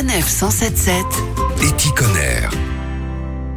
Sanef 177 Éthiconaire.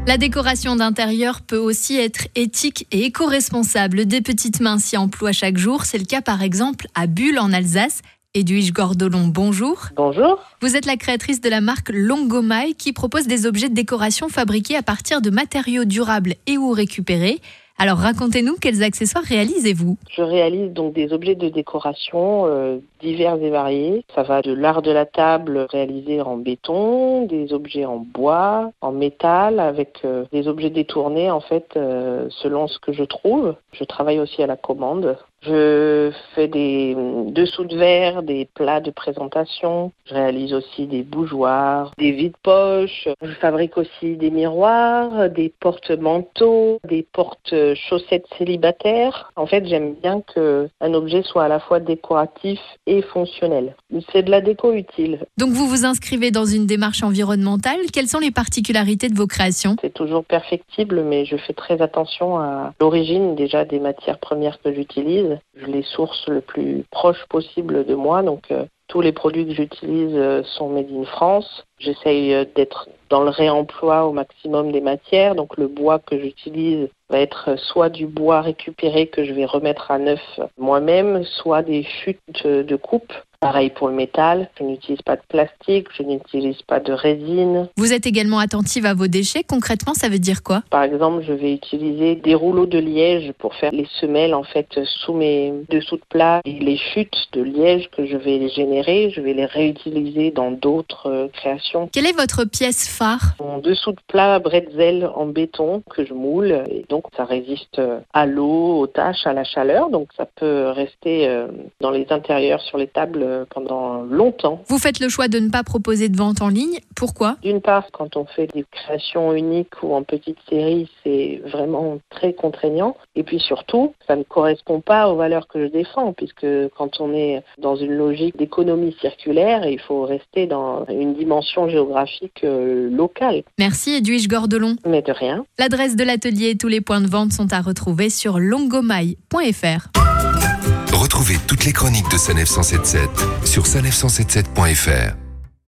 La décoration d'intérieur peut aussi être éthique et éco-responsable. Des petites mains s'y emploient chaque jour. C'est le cas par exemple à Bulle en Alsace. Edwige Gordolon, bonjour. Bonjour. Vous êtes la créatrice de la marque Longomaille qui propose des objets de décoration fabriqués à partir de matériaux durables et ou récupérés. Alors racontez-nous quels accessoires réalisez-vous? Je réalise donc des objets de décoration euh, divers et variés. Ça va de l'art de la table réalisé en béton, des objets en bois, en métal, avec euh, des objets détournés en fait euh, selon ce que je trouve. Je travaille aussi à la commande. Je fais des dessous de verre, des plats de présentation. Je réalise aussi des bougeoirs, des vides-poches. Je fabrique aussi des miroirs, des porte-manteaux, des porte-chaussettes célibataires. En fait, j'aime bien que un objet soit à la fois décoratif et fonctionnel. C'est de la déco utile. Donc vous vous inscrivez dans une démarche environnementale. Quelles sont les particularités de vos créations? C'est toujours perfectible, mais je fais très attention à l'origine déjà des matières premières que j'utilise. Je les source le plus proche possible de moi, donc euh, tous les produits que j'utilise euh, sont made in France. J'essaye euh, d'être dans le réemploi au maximum des matières, donc le bois que j'utilise va être soit du bois récupéré que je vais remettre à neuf moi-même, soit des chutes de coupe Pareil pour le métal, je n'utilise pas de plastique, je n'utilise pas de résine. Vous êtes également attentive à vos déchets. Concrètement, ça veut dire quoi? Par exemple, je vais utiliser des rouleaux de liège pour faire les semelles en fait sous mes dessous de plat et les chutes de liège que je vais générer, je vais les réutiliser dans d'autres euh, créations. Quelle est votre pièce phare Mon dessous de plat bretzel en béton que je moule et donc ça résiste à l'eau, aux taches, à la chaleur, donc ça peut rester euh, dans les intérieurs sur les tables pendant longtemps. Vous faites le choix de ne pas proposer de vente en ligne. Pourquoi? D'une part, quand on fait des créations uniques ou en petite série, c'est vraiment très contraignant. Et puis surtout, ça ne correspond pas aux valeurs que je défends, puisque quand on est dans une logique d'économie circulaire, il faut rester dans une dimension géographique Merci Edwige Gordelon. Mais de rien. L'adresse de l'atelier et tous les points de vente sont à retrouver sur longomaille.fr. Retrouvez toutes les chroniques de Sanef 177 sur sanef177.fr.